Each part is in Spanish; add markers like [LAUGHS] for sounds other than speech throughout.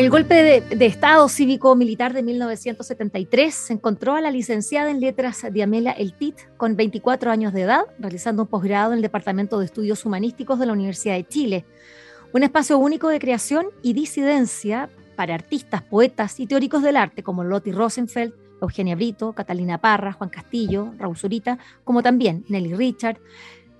El golpe de, Estado cívico-militar de 1973 encontró a la licenciada en letras Diamela Eltit con 24 años de edad, realizando un posgrado en el Departamento de Estudios Humanísticos de la Universidad de Chile. Un espacio único de creación y disidencia para artistas, poetas y teóricos del arte como Lottie Rosenfeld, Eugenia Brito, Catalina Parra, Juan Castillo, Raúl Zurita, como también Nelly Richard,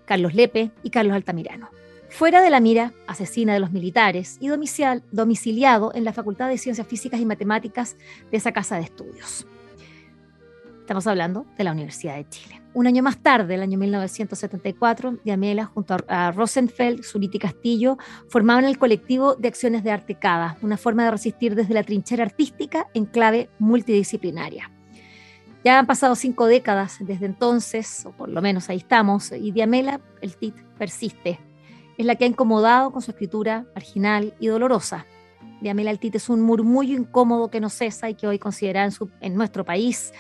Carlos Lepe y Carlos Altamirano fuera de la mira asesina de los militares y domiciliado en la Facultad de Ciencias Físicas y Matemáticas de esa casa de estudios. Estamos hablando de la Universidad de Chile. Un año más tarde, el año 1974, Diamela, junto a Rosenfeld, Zuriti Castillo, formaban el colectivo de acciones de arte CADA, una forma de resistir desde la trinchera artística en clave multidisciplinaria. Ya han pasado cinco décadas desde entonces, o por lo menos ahí estamos, y Diamela, el TIT, persiste es la que ha incomodado con su escritura marginal y dolorosa. Diamela Altite es un murmullo incómodo que no cesa y que hoy considera en, en, nuestro país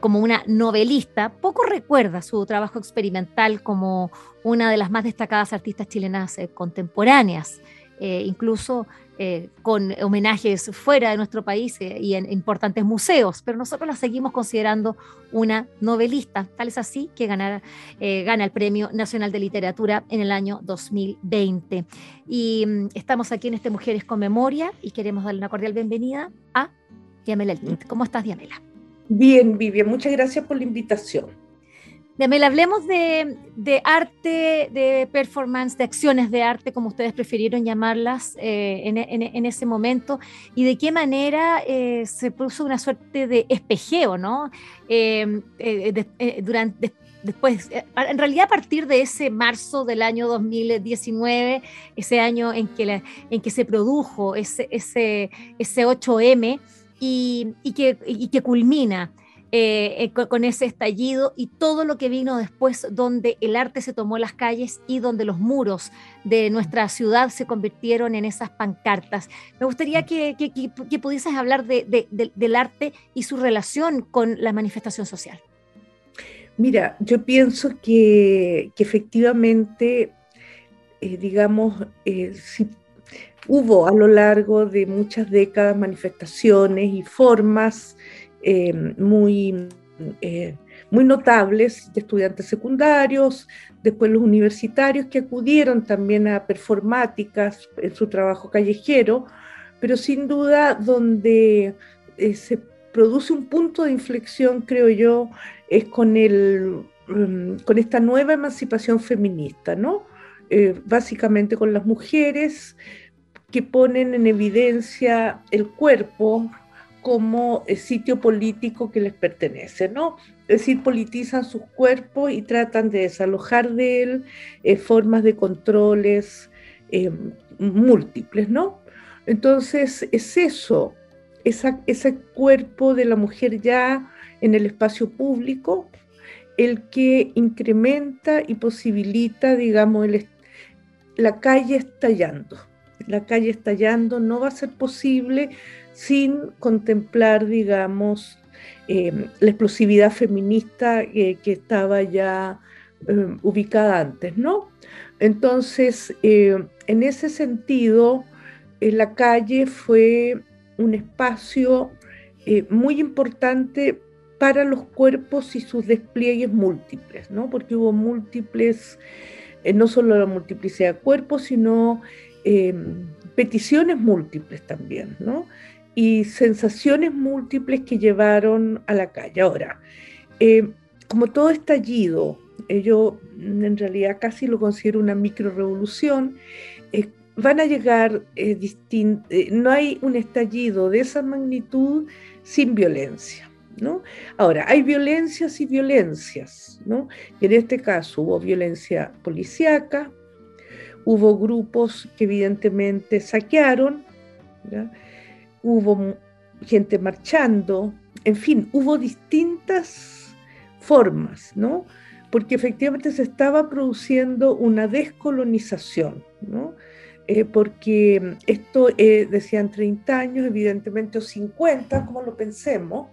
como una novelista. Poco recuerda su trabajo experimental como una de las más destacadas artistas chilenas eh, contemporáneas. Eh, incluso eh, con homenajes fuera de nuestro país eh, y en importantes museos, pero nosotros la seguimos considerando una novelista. Tal es así que gana el Premio Nacional de Literatura en el año 2020. Y mm, estamos aquí en este Mujeres con Memoria y queremos darle una cordial bienvenida a Diamela ¿Cómo estás, Diamela? Bien, Vivian, muchas gracias por la invitación. Diamela, hablemos de, arte, de performance, de acciones de arte, como ustedes prefirieron llamarlas eh, en, ese momento, y de qué manera eh, se puso una suerte de espejeo, ¿no? Eh, durante, después, en realidad a partir de ese marzo del año 2019, ese año en que, en que se produjo ese, ese, ese 8M y, que, y que culmina eh, eh, con, ese estallido y todo lo que vino después, donde el arte se tomó las calles y donde los muros de nuestra ciudad se convirtieron en esas pancartas. Me gustaría que, que, pudieses hablar del arte y su relación con la manifestación social. Mira, yo pienso que, efectivamente, eh, digamos, si hubo a lo largo de muchas décadas manifestaciones y formas eh, muy, eh, muy notables de estudiantes secundarios, después los universitarios que acudieron también a performáticas en su trabajo callejero, pero sin duda donde eh, se produce un punto de inflexión, creo yo, es con, el, mm, con esta nueva emancipación feminista, ¿no? básicamente con las mujeres que ponen en evidencia el cuerpo, como sitio político que les pertenece, ¿no? Es decir, politizan sus cuerpos y tratan de desalojar de él eh, formas de controles eh, múltiples, ¿no? Entonces, es eso, ese cuerpo de la mujer ya en el espacio público, el que incrementa y posibilita, digamos, la calle estallando. La calle estallando no va a ser posible sin contemplar, digamos, em, la explosividad feminista que estaba ya em, ubicada antes, ¿no? Entonces, em, en ese sentido, la calle fue un espacio eh, muy importante para los cuerpos y sus despliegues múltiples, ¿no? Porque hubo múltiples, eh, no solo la multiplicidad de cuerpos, sino peticiones múltiples también, ¿no? Y sensaciones múltiples que llevaron a la calle. Ahora, eh, como todo estallido, eh, yo en realidad casi lo considero una micro revolución, eh, van a llegar no hay un estallido de esa magnitud sin violencia. ¿No? Ahora, hay violencias y violencias, ¿no? en este caso hubo violencia policíaca, hubo grupos que evidentemente saquearon, hubo gente marchando, en fin, hubo distintas formas, ¿no? Porque efectivamente se estaba produciendo una descolonización, ¿no? Eh, porque esto, eh, decían 30 años, evidentemente, o 50, como lo pensemos,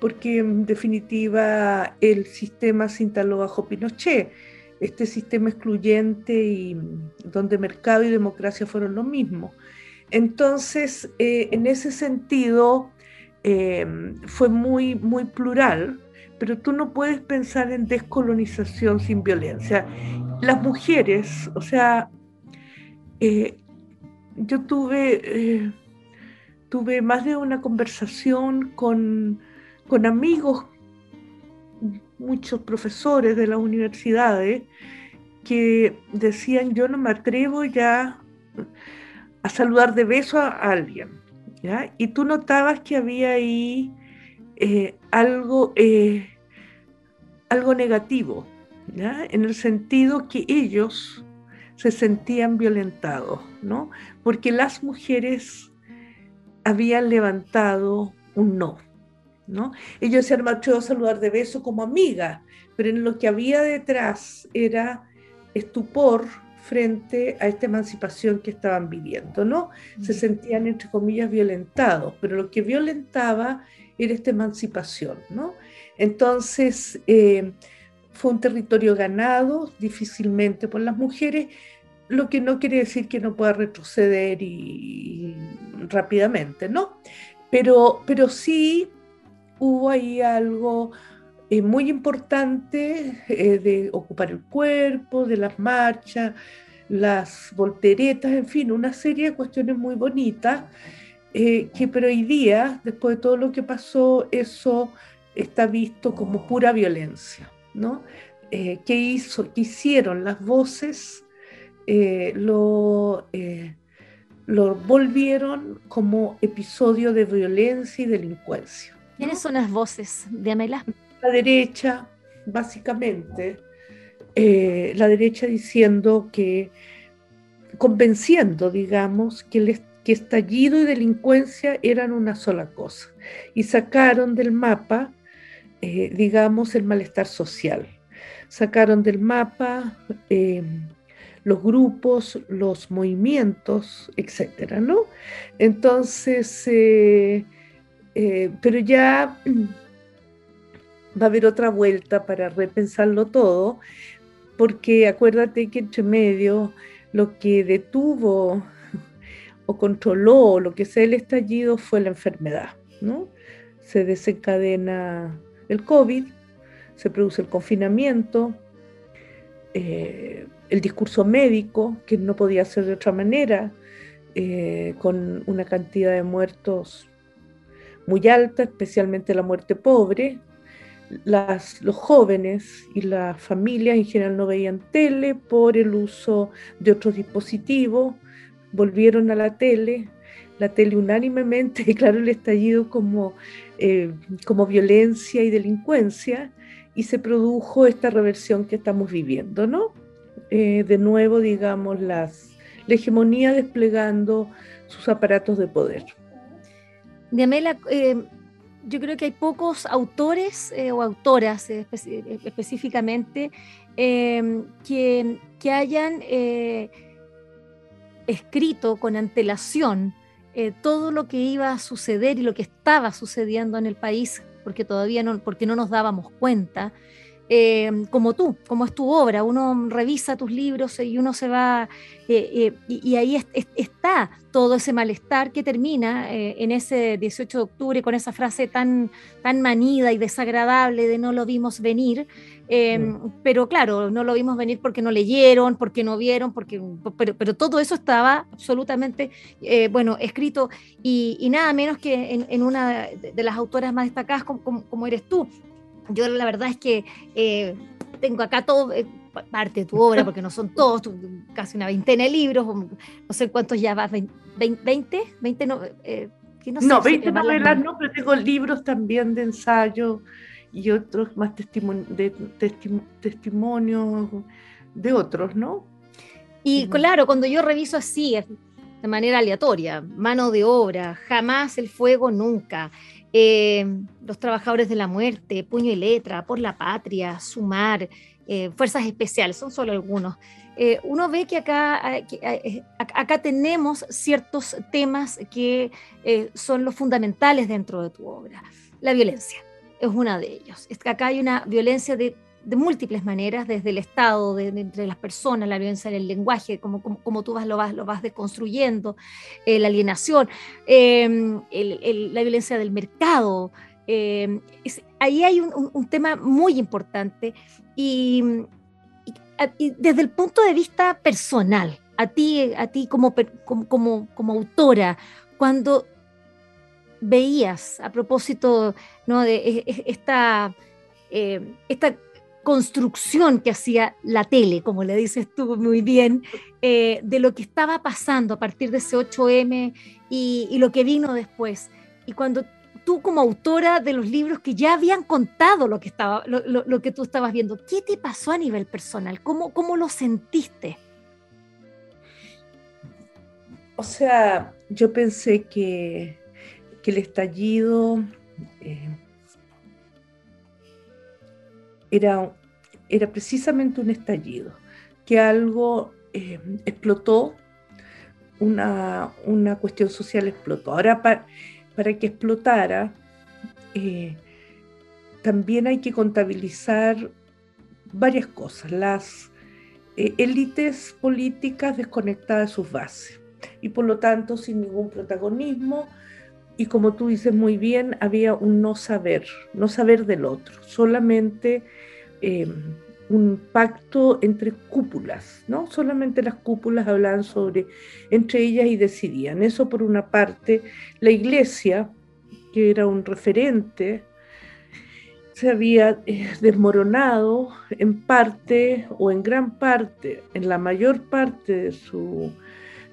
porque en definitiva el sistema se instaló bajo Pinochet, este sistema excluyente y donde mercado y democracia fueron lo mismo. Entonces, eh, en ese sentido, fue muy, muy plural, pero tú no puedes pensar en descolonización sin violencia. Las mujeres, o sea, eh, yo tuve, eh, tuve más de una conversación con, amigos, muchos profesores de las universidades, que decían, yo no me atrevo ya a saludar de beso a alguien. Y tú notabas que había ahí eh, algo, algo negativo, en el sentido que ellos se sentían violentados, ¿no? Porque las mujeres habían levantado un no, ¿no? Ellos se han marchado a saludar de beso como amiga, pero en lo que había detrás era estupor frente a esta emancipación que estaban viviendo, ¿no? Se sentían, entre comillas, violentados, pero lo que violentaba era esta emancipación, ¿no? Entonces, eh, fue un territorio ganado difícilmente por las mujeres, lo que no quiere decir que no pueda retroceder y, rápidamente, ¿no? Pero, pero sí hubo ahí algo eh, muy importante eh, de ocupar el cuerpo, de las marchas, las volteretas, en fin, una serie de cuestiones muy bonitas, eh, que pero hoy día, después de todo lo que pasó, eso está visto como pura violencia, ¿no? ¿Qué hizo, qué hicieron las voces eh, lo, eh, lo volvieron como episodio de violencia y delincuencia. ¿Quiénes son las voces de? La derecha, básicamente, eh, la derecha diciendo que, convenciendo, digamos, que que estallido y delincuencia eran una sola cosa y sacaron del mapa, digamos, el malestar social. Sacaron del mapa los grupos, los movimientos, etcétera, ¿no? Entonces, eh, eh, pero ya va a haber otra vuelta para repensarlo todo, porque acuérdate que entre medio lo que detuvo [LAUGHS] o controló lo que sea el estallido fue la enfermedad, ¿no? Se desencadena el COVID, se produce el confinamiento, eh, el discurso médico, que no podía ser de otra manera, eh, con una cantidad de muertos muy alta, especialmente la muerte pobre. Las, los jóvenes y las familias en general no veían tele por el uso de otros dispositivos, volvieron a la tele, la tele unánimemente [LAUGHS] declaró el estallido como, eh, como violencia y delincuencia y se produjo esta reversión que estamos viviendo, ¿no? Eh, de nuevo, digamos, las, la hegemonía desplegando sus aparatos de poder. Diamela, eh, yo creo que hay pocos autores eh, o autoras específicamente que, que, hayan escrito con antelación todo lo que iba a suceder y lo que estaba sucediendo en el país, porque todavía no, porque no nos dábamos cuenta. Eh, como tú, como es tu obra. Uno revisa tus libros y uno se va, eh, eh, y, ahí está todo ese malestar que termina en ese 18 de octubre con esa frase tan, tan manida y desagradable de no lo vimos venir. Pero claro, no lo vimos venir porque no leyeron, porque no vieron, porque, pero, pero todo eso estaba absolutamente, bueno, escrito y, nada menos que en, una de las autoras más destacadas como eres tú, yo la verdad es que eh, tengo acá todo, eh, parte de tu obra, porque no son todos, casi una veintena de libros, no sé cuántos ya vas, 20, 20, no, eh, no, 20 novelas no, pero tengo libros también de ensayo y otros más de testimonios de otros, ¿no? Y claro, cuando yo reviso así, de manera aleatoria, mano de obra, jamás el fuego, nunca. Eh, los trabajadores de la muerte, puño y letra, por la patria, sumar, eh, fuerzas especiales, son solo algunos. Eh, uno ve que acá, acá tenemos ciertos temas que son los fundamentales dentro de tu obra. La violencia es una de ellos. Acá hay una violencia de de múltiples maneras, desde el Estado, de, entre las personas, la violencia en el lenguaje, como, como, tú vas, lo, vas, lo vas deconstruyendo, eh, la alienación, em, la violencia del mercado. Em, ahí hay un, tema muy importante y, desde el punto de vista personal, a ti, a ti como, como, como, autora, cuando veías a propósito ¿no? de e, e, esta, eh, esta construcción que hacía la tele, como le dices tú muy bien, eh, de lo que estaba pasando a partir de ese 8M y, lo que vino después. Y cuando tú como autora de los libros que ya habían contado lo que, estaba, lo, que tú estabas viendo, ¿qué te pasó a nivel personal? ¿Cómo, cómo lo sentiste? O sea, yo pensé que, que el estallido... Eh, era, era precisamente un estallido, que algo eh, explotó, una, cuestión social explotó. Ahora, para, para que explotara, eh, también hay que contabilizar varias cosas, las eh, élites políticas desconectadas de sus bases y por lo tanto sin ningún protagonismo, y como tú dices muy bien, había un no saber, no saber del otro, solamente eh, un pacto entre cúpulas, ¿no? Solamente las cúpulas hablaban sobre, entre ellas y decidían. Eso por una parte, la iglesia, que era un referente, se había eh, desmoronado en parte o en gran parte, en la mayor parte de su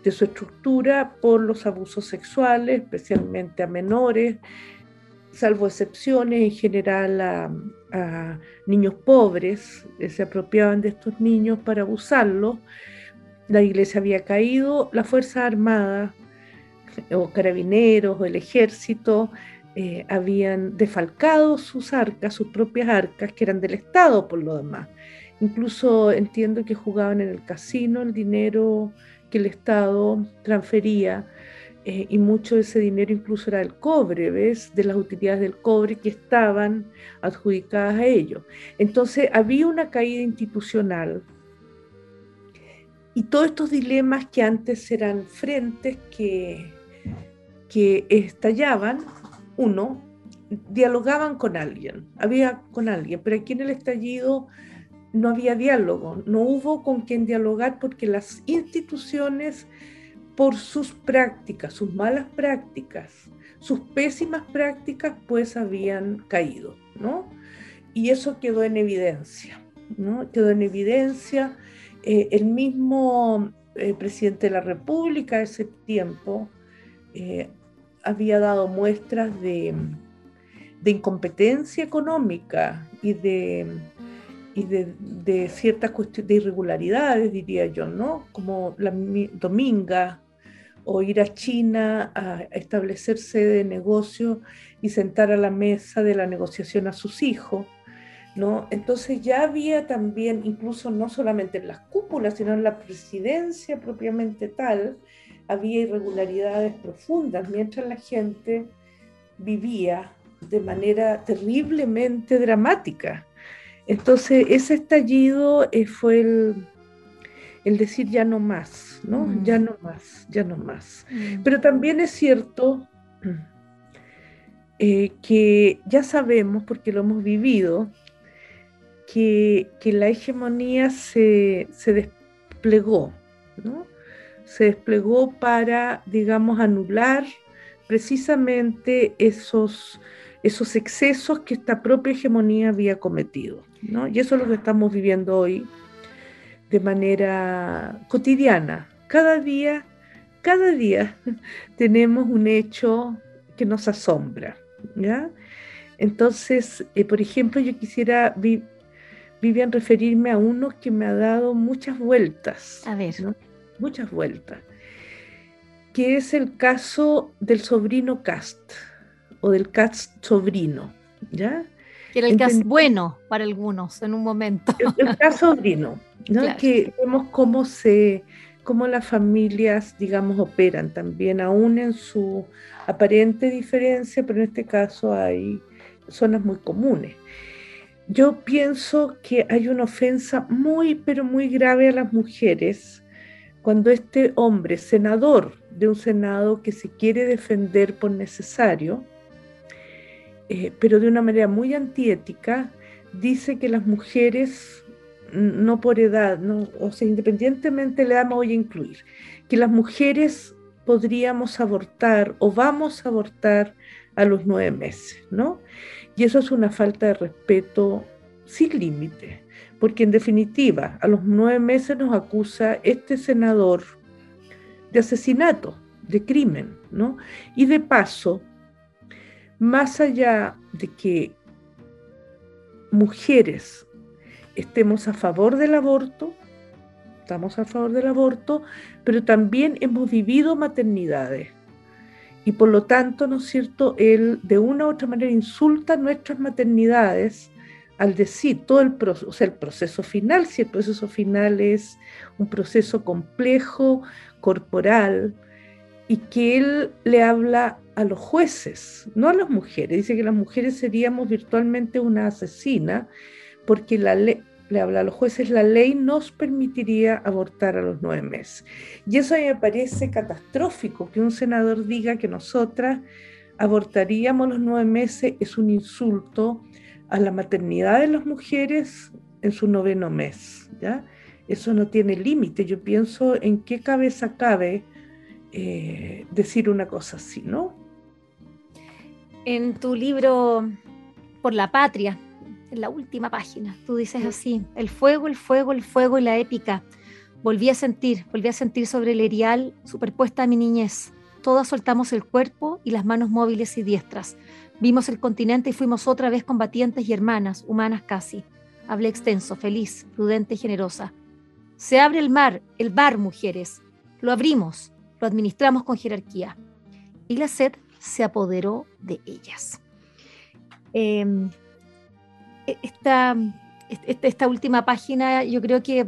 de su estructura por los abusos sexuales, especialmente a menores, salvo excepciones, en general a, niños pobres, se apropiaban de estos niños para abusarlos. La iglesia había caído, la Fuerza Armada o carabineros o el ejército eh, habían defalcado sus arcas, sus propias arcas, que eran del Estado por lo demás. Incluso entiendo que jugaban en el casino el dinero que el Estado transfería eh, y mucho de ese dinero incluso era el cobre, ¿ves? De las utilidades del cobre que estaban adjudicadas a ellos. Entonces había una caída institucional y todos estos dilemas que antes eran frentes que, que estallaban, uno, dialogaban con alguien, había con alguien, pero aquí en el estallido no había diálogo, no hubo con quien dialogar porque las instituciones, por sus prácticas, sus malas prácticas, sus pésimas prácticas, pues habían caído, ¿no? Y eso quedó en evidencia, ¿no? Quedó en evidencia. Eh, el mismo eh, presidente de la República ese tiempo eh, había dado muestras de, de incompetencia económica y de y de, ciertas de irregularidades, diría yo, ¿no? Como la dominga o ir a China a establecer sede de negocio y sentar a la mesa de la negociación a sus hijos, ¿no? Entonces ya había también, incluso no solamente en las cúpulas, sino en la presidencia propiamente tal, había irregularidades profundas, mientras la gente vivía de manera terriblemente dramática. Entonces, ese estallido eh, fue el, decir ya no más, ¿no? Mm. Ya no más, ya no más. Mm. Pero también es cierto [CLEARS THROAT] eh, que ya sabemos, porque lo hemos vivido, que, la hegemonía se, se, desplegó, ¿no? Se desplegó para, digamos, anular precisamente esos esos excesos que esta propia hegemonía había cometido. ¿No? Y eso es lo que estamos viviendo hoy de manera cotidiana. Cada día, cada día [LAUGHS] tenemos un hecho que nos asombra. ¿ya? Entonces, eh, por ejemplo, yo quisiera Vivian, referirme a uno que me ha dado muchas vueltas. A ver. Muchas vueltas. Que es el caso del sobrino Cast, o del Cast sobrino, ¿ya? Que era el caso bueno para algunos en un momento. El, caso [LAUGHS] sobrino, ¿no? Que vemos cómo se cómo las familias, digamos, operan también, aún en su aparente diferencia, pero en este caso hay zonas muy comunes. Yo pienso que hay una ofensa muy, pero muy grave a las mujeres cuando este hombre, senador de un Senado que se quiere defender por necesario, eh, pero de una manera muy antiética, dice que las mujeres no por edad, o sea, independientemente le damos voy a incluir, que las mujeres podríamos abortar o vamos a abortar a los nueve meses, ¿no? Y eso es una falta de respeto sin límite, porque en definitiva, a los nueve meses nos acusa este senador de asesinato, de crimen, ¿no? Y de paso, más allá de que mujeres estemos a favor del aborto, estamos a favor del aborto, pero también hemos vivido maternidades. Y por lo tanto, ¿no es cierto?, él de una u otra manera insulta nuestras maternidades al decir todo el proceso, o sea, el proceso final, si el proceso final es un proceso complejo, corporal, y que él le habla a los jueces, no a las mujeres. Dice que las mujeres seríamos virtualmente una asesina, porque la ley, le habla a los jueces, la ley nos permitiría abortar a los nueve meses. Y eso me parece catastrófico, que un senador diga que nosotras abortaríamos los nueve meses, es un insulto a la maternidad de las mujeres en su noveno mes. ¿ya? Eso no tiene límite. Yo pienso en qué cabeza cabe eh, decir una cosa así, ¿no? En tu libro Por la Patria, en la última página. Tú dices así, el fuego, el fuego, el fuego y la épica. Volví a sentir, volví a sentir sobre el erial superpuesta a mi niñez. Todas soltamos el cuerpo y las manos móviles y diestras. Vimos el continente y fuimos otra vez combatientes y hermanas, humanas casi. Hablé extenso, feliz, prudente y generosa. Se abre el mar, el bar, mujeres. Lo abrimos, lo administramos con jerarquía. Y la sed se apoderó de ellas. Eh, esta, esta, última página yo creo que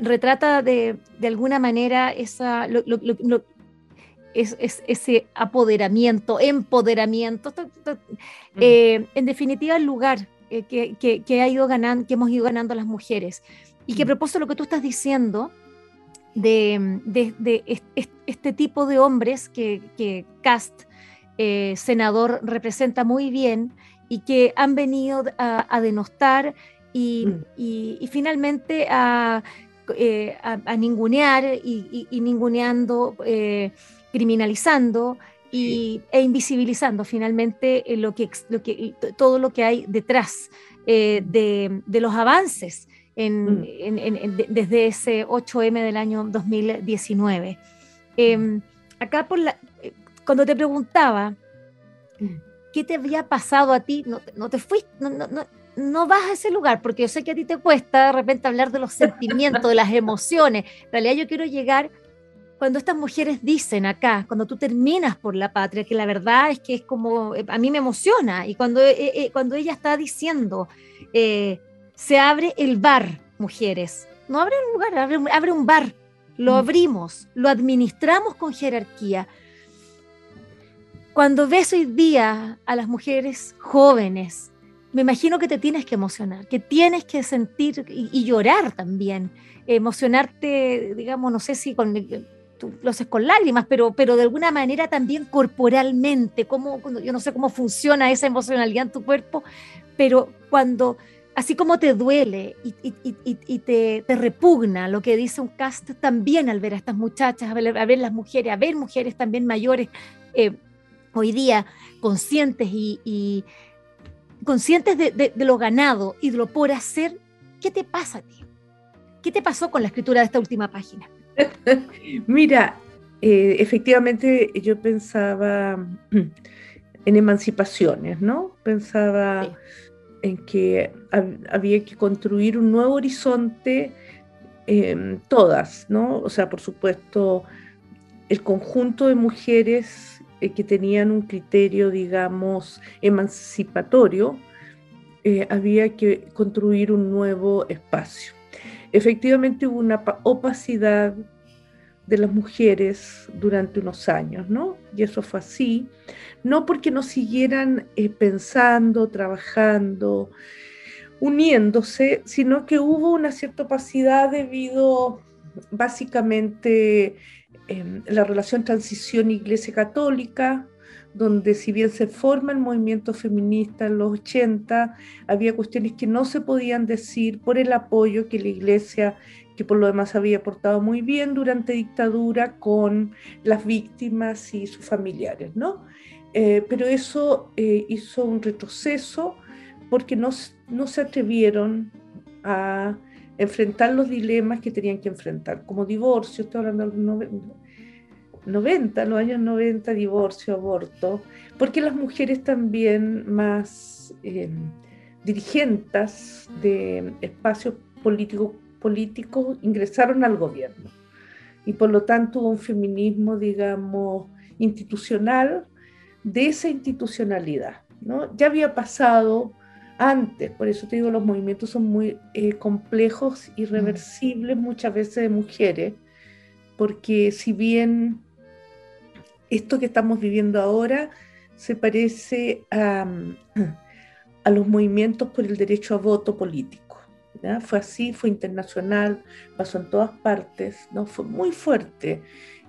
retrata de, alguna manera esa, es, ese apoderamiento, empoderamiento, eh, en definitiva el lugar eh, que, ha ido ganando, que hemos ido ganando las mujeres. Y que a propósito de lo que tú estás diciendo, de, este tipo de hombres que, Cast, eh, senador, representa muy bien, y que han venido a, denostar y, mm. finalmente a, eh, ningunear y, ninguneando, eh, criminalizando y, e invisibilizando finalmente lo que, lo que, todo lo que hay detrás de, los avances mm. desde ese 8M del año 2019. Em, acá por la, cuando te preguntaba, mm. ¿qué te había pasado a ti? No, no te fuiste, no, no, no, vas a ese lugar, porque yo sé que a ti te cuesta de repente hablar de los [LAUGHS] sentimientos, de las emociones. En realidad yo quiero llegar cuando estas mujeres dicen acá, cuando tú terminas por la patria, que la verdad es que es como, eh, a mí me emociona, y cuando, eh, eh, cuando ella está diciendo, se abre el bar, mujeres, no abre un lugar, abre, abre un bar, lo mm. abrimos, lo administramos con jerarquía, cuando ves hoy día a las mujeres jóvenes, me imagino que te tienes que emocionar, que tienes que sentir y, llorar también, emocionarte, digamos, no sé si con, tú lo con lágrimas, pero, pero de alguna manera también corporalmente, cómo, yo no sé cómo funciona esa emocionalidad en tu cuerpo, pero cuando, así como te duele y, te, repugna lo que dice un cast, también al ver a estas muchachas, a ver, a ver las mujeres, a ver mujeres también mayores, eh, hoy día conscientes y, conscientes de, lo ganado y de lo por hacer, ¿qué te pasa a ti? ¿Qué te pasó con la escritura de esta última página? [LAUGHS] Mira, eh, efectivamente yo pensaba [CLEARS THROAT] en emancipaciones, ¿no? Pensaba en que había que construir un nuevo horizonte, em, todas, ¿no? O sea, por supuesto, el conjunto de mujeres eh, que tenían un criterio, digamos, emancipatorio, eh, había que construir un nuevo espacio. Efectivamente hubo una opacidad de las mujeres durante unos años, ¿no? Y eso fue así, no porque no siguieran eh, pensando, trabajando, uniéndose, sino que hubo una cierta opacidad debido básicamente em, la relación transición iglesia católica, donde si bien se forma el movimiento feminista en los 80, había cuestiones que no se podían decir por el apoyo que la iglesia que por lo demás había portado muy bien durante dictadura con las víctimas y sus familiares, ¿no? Eh, pero eso eh, hizo un retroceso porque no, no se atrevieron a enfrentar los dilemas que tenían que enfrentar, como divorcio, estoy hablando de los 90, los años 90, divorcio, aborto, porque las mujeres también más eh, dirigentes de espacios políticos políticos ingresaron al gobierno y por lo tanto hubo un feminismo, digamos, institucional de esa institucionalidad. ¿no? Ya había pasado antes, por eso te digo, los movimientos son muy eh, complejos, irreversibles muchas veces de mujeres, porque si bien esto que estamos viviendo ahora se parece a, a los movimientos por el derecho a voto político. Fue así, fue internacional, pasó en todas partes, ¿no? Fue muy fuerte.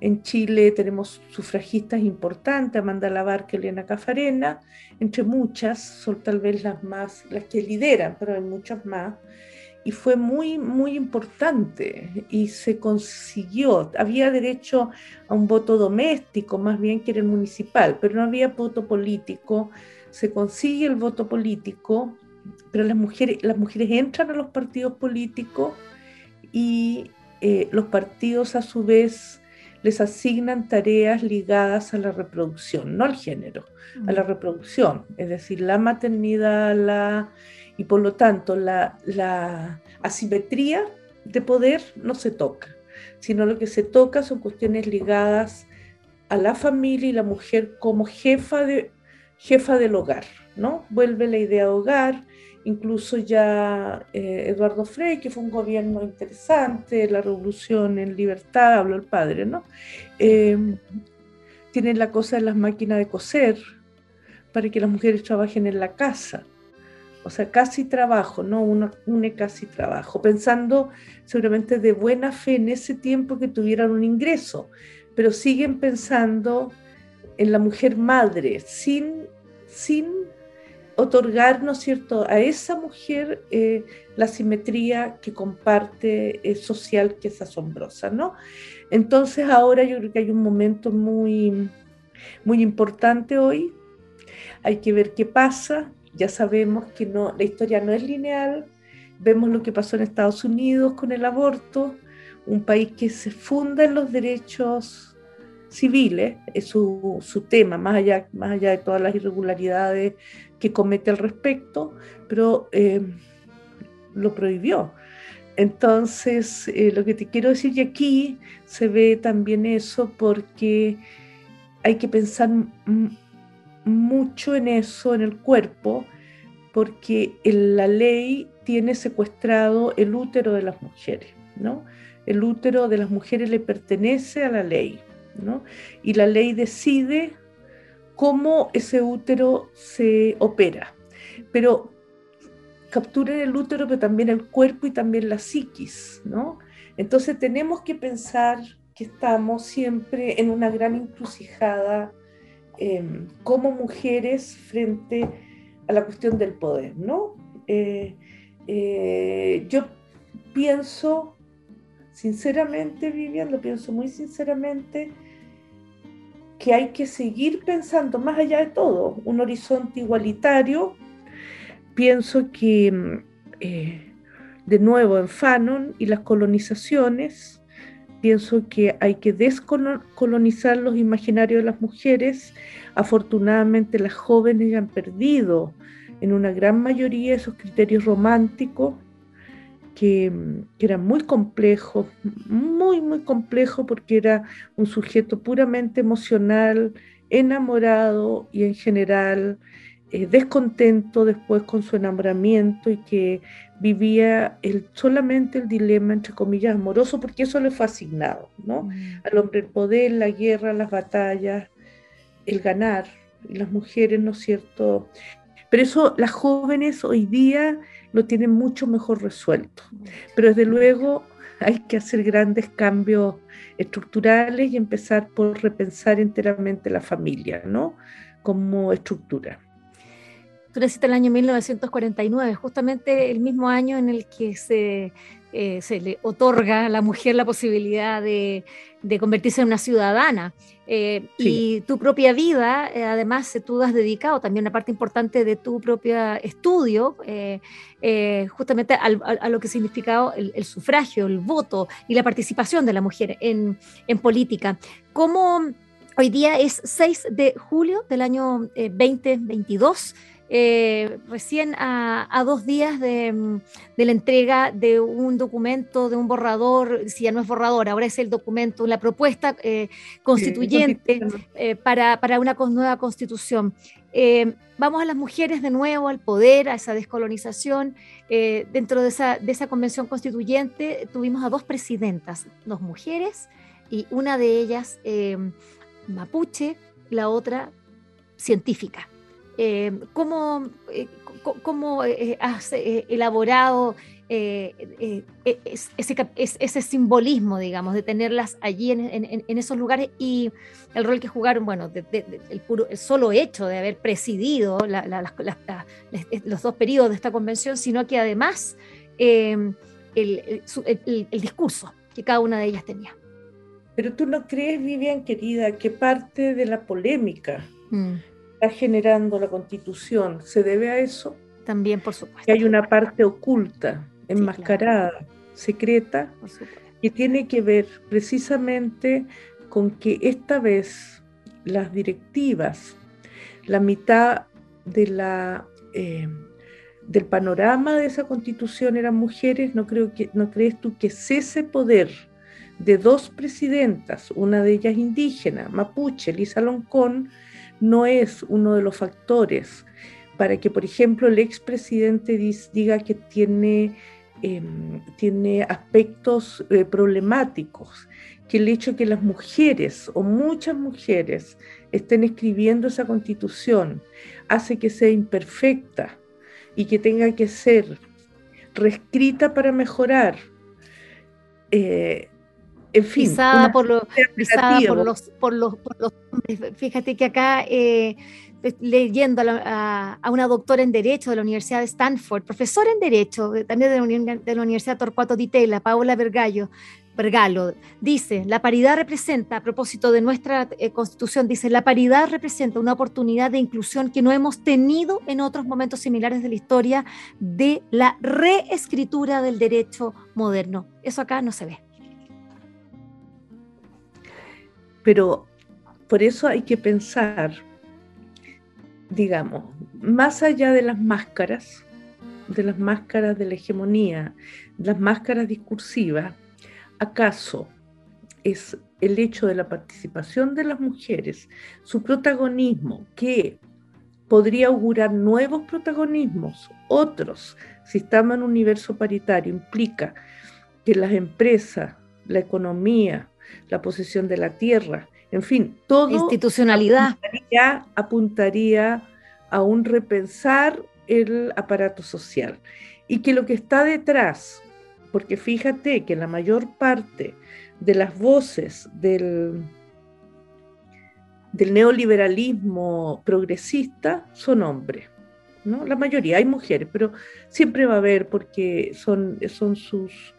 En Chile tenemos sufragistas importantes, Amanda Labarca, Elena Cafarena, entre muchas, son tal vez las más, las que lideran, pero hay muchas más. Y fue muy, muy importante y se consiguió. Había derecho a un voto doméstico, más bien que era el municipal, pero no había voto político. Se consigue el voto político pero las mujeres, las mujeres entran a los partidos políticos y eh, los partidos a su vez les asignan tareas ligadas a la reproducción, no al género, a la mm. reproducción, es decir, la maternidad, la, y por lo tanto la, la asimetría de poder no se toca, sino lo que se toca son cuestiones ligadas a la familia y la mujer como jefa, de, jefa del hogar, ¿no? Vuelve la idea de hogar, incluso ya eh, Eduardo Frey, que fue un gobierno interesante, la revolución en libertad, habló el padre, ¿no? Eh, tienen la cosa de las máquinas de coser para que las mujeres trabajen en la casa. O sea, casi trabajo, ¿no? Uno une casi trabajo, pensando seguramente de buena fe en ese tiempo que tuvieran un ingreso, pero siguen pensando en la mujer madre, sin, sin otorgar, ¿no es cierto?, a esa mujer eh, la simetría que comparte eh, social que es asombrosa, ¿no? Entonces ahora yo creo que hay un momento muy, muy importante hoy, hay que ver qué pasa, ya sabemos que no, la historia no es lineal, vemos lo que pasó en Estados Unidos con el aborto, un país que se funda en los derechos civiles, es su, su tema, más allá, más allá de todas las irregularidades que comete al respecto, pero eh, lo prohibió. Entonces, eh, lo que te quiero decir, y aquí se ve también eso porque hay que pensar mucho en eso, en el cuerpo, porque la ley tiene secuestrado el útero de las mujeres, ¿no? El útero de las mujeres le pertenece a la ley, ¿no? Y la ley decide cómo ese útero se opera. Pero capturen el útero, pero también el cuerpo y también la psiquis, ¿no? Entonces tenemos que pensar que estamos siempre en una gran encrucijada em, como mujeres frente a la cuestión del poder, ¿no? Eh, eh, yo pienso, sinceramente, Vivian, lo pienso muy sinceramente, que hay que seguir pensando más allá de todo, un horizonte igualitario. Pienso que, mm, eh, de nuevo, en Fanon y las colonizaciones, pienso que hay que descolonizar los imaginarios de las mujeres. Afortunadamente las jóvenes han perdido en una gran mayoría esos criterios románticos que, que eran muy complejos, muy, muy complejos porque era un sujeto puramente emocional, enamorado y en general eh, descontento después con su enamoramiento y que vivía el, solamente el dilema, entre comillas, amoroso, porque eso le fue asignado, ¿no? Mm. Al hombre el poder, la guerra, las batallas, el ganar, y las mujeres, ¿no es cierto? Pero eso las jóvenes hoy día lo tienen mucho mejor resuelto. Pero desde luego [LAUGHS] hay que hacer grandes cambios estructurales y empezar por repensar enteramente la familia, ¿no? Como estructura. Tú naciste el año 1949, justamente el mismo año en el que se, eh, se le otorga a la mujer la posibilidad de, de convertirse en una ciudadana. Eh, y tu propia vida, eh, además, tú has dedicado también una parte importante de tu propio estudio, justamente a, lo que ha significado el, sufragio, el voto y la participación de la mujer en, en política. ¿Cómo hoy día es 6 de julio del año 2022? Eh, recién a, dos días mm, de, la entrega de un documento, de un borrador, si ya no es borrador, ahora es el documento, la propuesta eh, constituyente eh, para, una nueva constitución. vamos a las mujeres de nuevo al poder, a esa descolonización. dentro de esa, de esa convención constituyente tuvimos a dos presidentas, dos mujeres, y una de ellas mapuche, la otra científica. Eh, ¿Cómo, eh, eh, has elaborado ese, simbolismo, digamos, de tenerlas allí en, esos lugares y el rol que jugaron, bueno, el, puro, el solo hecho de haber presidido los dos periodos de esta convención, sino que además el, discurso que cada una de ellas tenía. Pero tú no crees, Vivian, querida, que parte de la polémica mm está generando la constitución se debe a eso. También, por supuesto. Que hay una parte oculta, enmascarada, secreta, que tiene que ver precisamente con que esta vez las directivas, la mitad de la, eh, del panorama de esa constitución eran mujeres, no, creo que, no crees tú que ese poder de dos presidentas, una de ellas indígena, mapuche, Lisa Loncón, no es uno de los factores para que, por ejemplo, el expresidente diga que tiene, em, tiene aspectos eh, problemáticos, que el hecho de que las mujeres o muchas mujeres estén escribiendo esa constitución hace que sea imperfecta y que tenga que ser reescrita para mejorar. Eh, en fin, pisada, por, lo, por, los, por, los, hombres. Fíjate que acá, eh, leyendo a, una doctora en Derecho de la Universidad de Stanford, profesora en Derecho, también de la, Universidad Torcuato Di Tella, Paola Vergallo, Vergalo, dice, la paridad representa, a propósito de nuestra eh, constitución, dice, la paridad representa una oportunidad de inclusión que no hemos tenido en otros momentos similares de la historia de la reescritura del derecho moderno. Eso acá no se ve. Pero por eso hay que pensar, digamos, más allá de las máscaras, de las máscaras de la hegemonía, las máscaras discursivas, ¿acaso es el hecho de la participación de las mujeres, su protagonismo, que podría augurar nuevos protagonismos, otros, si estamos en un universo paritario, implica que las empresas, la economía, la posesión de la tierra, en fin, todo institucionalidad apuntaría, a un repensar el aparato social y que lo que está detrás, porque fíjate que la mayor parte de las voces del, del neoliberalismo progresista son hombres. ¿no? La mayoría, hay mujeres, pero siempre va a haber porque son, son sus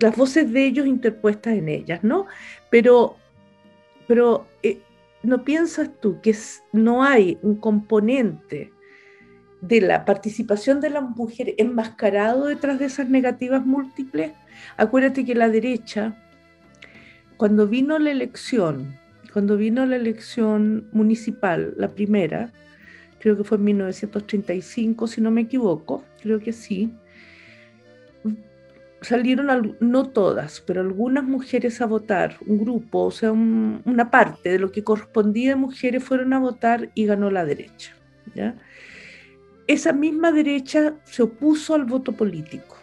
las voces de ellos interpuestas en ellas, ¿no? Pero, pero eh, ¿no piensas tú que no hay un componente de la participación de las mujeres enmascarado detrás de esas negativas múltiples? Acuérdate que la derecha, cuando vino la elección, cuando vino la elección municipal, la primera, creo que fue en 1935, si no me equivoco, creo que sí, salieron, no todas, pero algunas mujeres a votar, un grupo, o sea, una parte de lo que correspondía de mujeres fueron a votar y ganó la derecha. Esa misma derecha se opuso al voto político.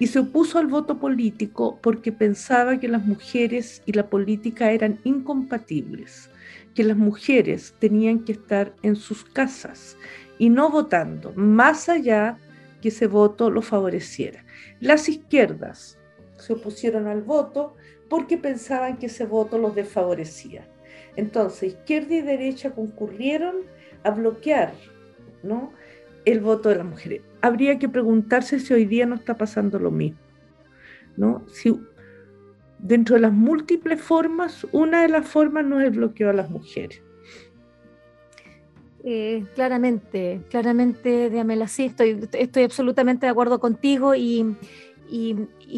Y se opuso al voto político porque pensaba que las mujeres y la política eran incompatibles, que las mujeres tenían que estar en sus casas y no votando, más allá que ese voto lo favoreciera. Las izquierdas se opusieron al voto porque pensaban que ese voto los desfavorecía. Entonces, izquierda y derecha concurrieron a bloquear ¿no? el voto de las mujeres. Habría que preguntarse si hoy día no está pasando lo mismo. ¿no? Si dentro de las múltiples formas, una de las formas no es el bloqueo a las mujeres. Eh, claramente, claramente, Diamela, sí, estoy, estoy absolutamente de acuerdo contigo y,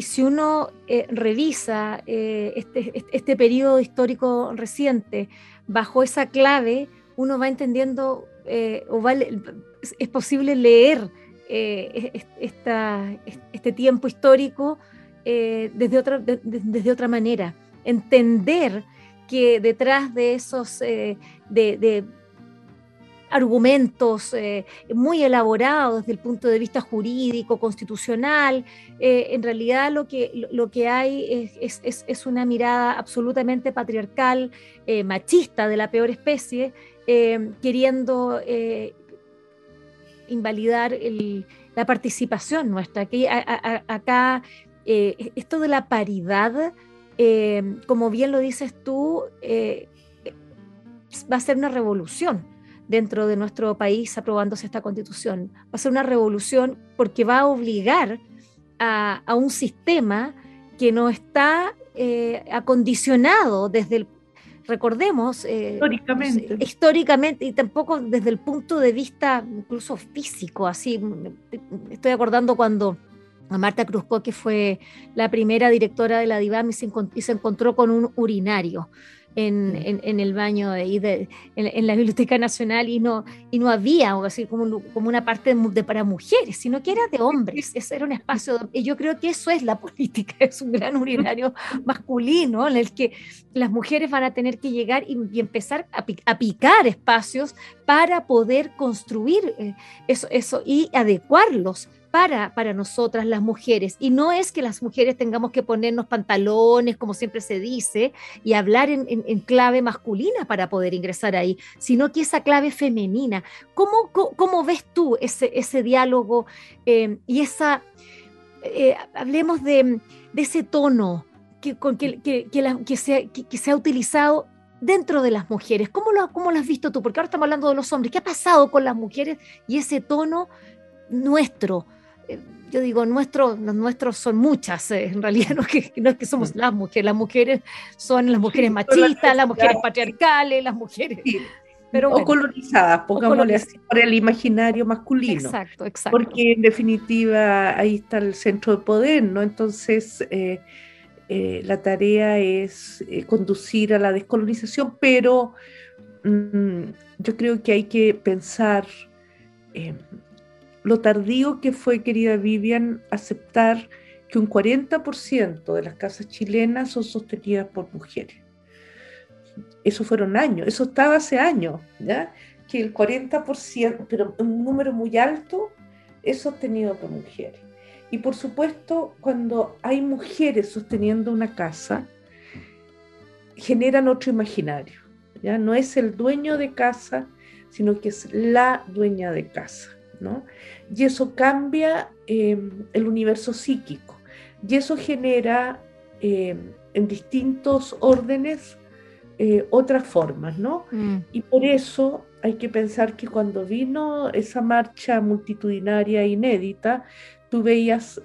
si uno eh, revisa eh, este, este, este, periodo histórico reciente bajo esa clave, uno va entendiendo o es posible leer esta, este tiempo histórico desde, otra, desde otra manera, entender que detrás de esos, de argumentos eh, muy elaborados desde el punto de vista jurídico, constitucional. Eh, en realidad lo que, lo que hay es, es, una mirada absolutamente patriarcal, eh, machista de la peor especie, queriendo invalidar la participación nuestra. Aquí, acá esto de la paridad, como bien lo dices tú, va a ser una revolución dentro de nuestro país aprobándose esta constitución. Va a ser una revolución porque va a obligar a, un sistema que no está eh, acondicionado desde el, recordemos, eh, históricamente. históricamente y tampoco desde el punto de vista incluso físico, así, estoy acordando cuando a Marta Cruzco, que fue la primera directora de la DIVAM y se encontró con un urinario en, el baño de, en, la Biblioteca Nacional y no, y no había así como, como una parte de, para mujeres, sino que era de hombres. Ese era un espacio. Y yo creo que eso es la [LAUGHS] política, es un gran urinario [LAUGHS] masculino en el que las mujeres van a tener que llegar y, empezar a, a, picar espacios para poder construir eh, eso, eso y adecuarlos para, para nosotras las mujeres. Y no es que las mujeres tengamos que ponernos pantalones, como siempre se dice, y hablar en, clave masculina para poder ingresar ahí, sino que esa clave femenina. ¿Cómo, cómo, ves tú ese, ese diálogo eh, y esa, eh, hablemos de, ese tono que, que, que, se, que, se ha utilizado dentro de las mujeres. ¿Cómo lo, ¿Cómo lo has visto tú? Porque ahora estamos hablando de los hombres. ¿Qué ha pasado con las mujeres y ese tono nuestro? Yo digo, nuestros, los nuestros son muchas, eh, en realidad [LAUGHS] no es, que, no es que somos las mujeres, las mujeres son las mujeres machistas, las mujeres patriarcales, las mujeres... [LAUGHS] Pero o colonizadas, pongámosle así, por el imaginario masculino. Exacto, exacto. Porque en definitiva ahí está el centro de poder, ¿no? Entonces eh, eh, la tarea es conducir a la descolonización, pero mm, yo creo que hay que pensar lo tardío que fue, querida Vivian, aceptar que un 40% de las casas chilenas son sostenidas por mujeres. Eso fueron años, eso estaba hace años, ¿ya? que el 40%, pero un número muy alto, es sostenido por mujeres. Y por supuesto, cuando hay mujeres sosteniendo una casa, generan otro imaginario. ¿ya? No es el dueño de casa, sino que es la dueña de casa. Y eso cambia em, el universo psíquico y eso genera em, en distintos órdenes eh, otras formas, ¿no? Mm. Y por eso hay que pensar que cuando vino esa marcha multitudinaria inédita, tú veías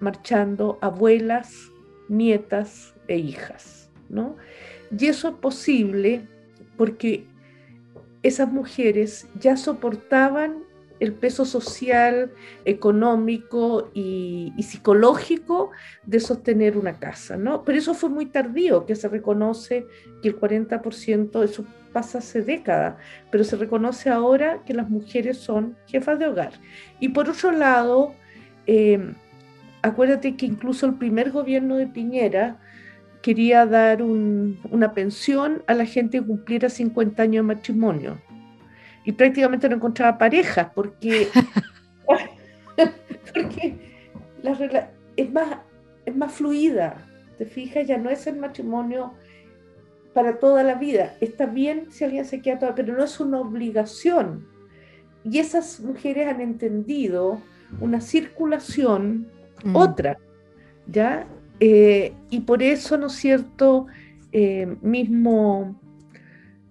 marchando abuelas, nietas e hijas, ¿no? Y eso es posible porque esas mujeres ya soportaban el peso social, económico y, psicológico de sostener una casa, ¿no? Pero eso fue muy tardío, que se reconoce que el 40%, eso pasa hace décadas, pero se reconoce ahora que las mujeres son jefas de hogar. Y por otro lado, em, acuérdate que incluso el primer gobierno de Piñera quería dar una pensión a la gente que cumpliera 50 años de matrimonio y prácticamente no encontraba parejas porque, [LAUGHS] porque la es más, es más fluida, te fijas, ya no es el matrimonio para toda la vida. Está bien si alguien se queda toda, pero no es una obligación. Y esas mujeres han entendido una circulación, mm. otra, ¿ya? Eh, y por eso, ¿no es cierto? Eh, mismo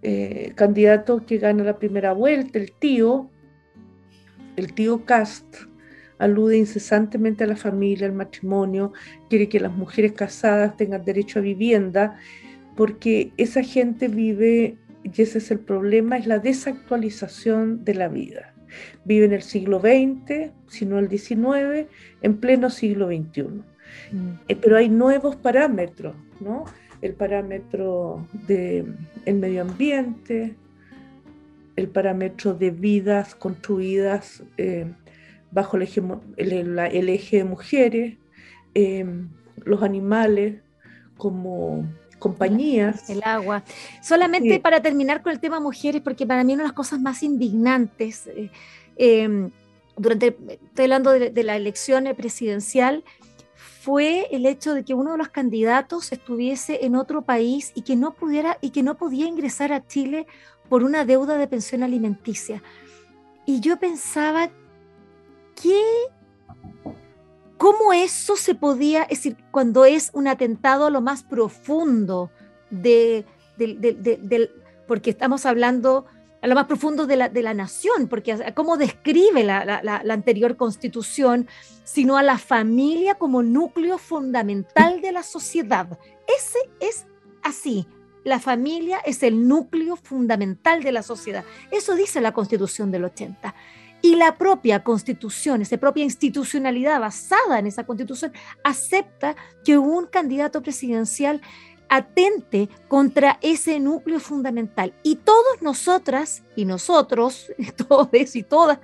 eh, candidato que gana la primera vuelta, el tío, el tío Cast, alude incesantemente a la familia, al matrimonio, quiere que las mujeres casadas tengan derecho a vivienda, porque esa gente vive, y ese es el problema, es la desactualización de la vida. Vive en el siglo XX, si no el XIX, en pleno siglo XXI. Mm. Eh, pero hay nuevos parámetros, ¿no? El parámetro del medio ambiente, el parámetro de vidas construidas eh, bajo el eje, de mujeres, em, los animales como compañías. El agua. Solamente para terminar con el tema mujeres, porque para mí una de las cosas más indignantes, eh, em, durante, estoy hablando de la elección presidencial, fue el hecho de que uno de los candidatos estuviese en otro país y que no pudiera y que no podía ingresar a Chile por una deuda de pensión alimenticia. Y yo pensaba que cómo eso se podía, es decir, cuando es un atentado a lo más profundo de, porque estamos hablando a lo más profundo de la, de la nación, porque cómo describe la, la, la, anterior constitución, sino a la familia como núcleo fundamental de la sociedad. Ese es así. La familia es el núcleo fundamental de la sociedad. Eso dice la constitución del 80. Y la propia constitución, esa propia institucionalidad basada en esa constitución, acepta que un candidato presidencial atente contra ese núcleo fundamental. Y todos nosotras y nosotros, [LAUGHS] todos y todas,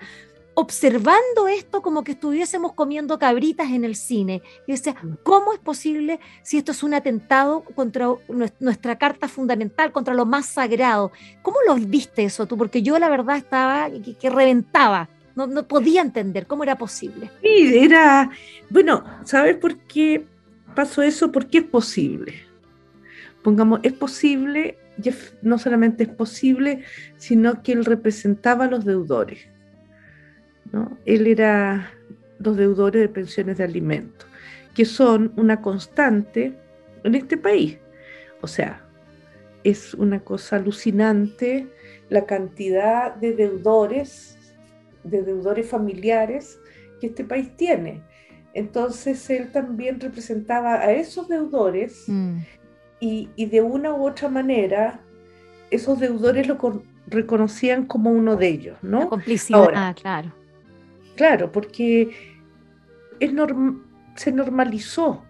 observando esto como que estuviésemos comiendo cabritas en el cine. Y decía, mm. ¿cómo es posible si esto es un atentado contra nuestra carta fundamental, contra lo más sagrado? ¿Cómo lo viste eso tú? Porque yo la verdad estaba que, reventaba. No, no, podía entender cómo era posible. Sí, era, bueno, ¿sabes por qué pasó eso? Porque es posible pongamos, es posible, no solamente es posible, sino que él representaba a los deudores. ¿no? Él era los deudores de pensiones de alimentos, que son una constante en este país. O sea, es una cosa alucinante la cantidad de deudores, de deudores familiares que este país tiene. Entonces él también representaba a esos deudores mm y, de una u otra manera esos deudores lo reconocían como uno de ellos, ¿no? La complicidad, ah, claro. Claro, porque es se normalizó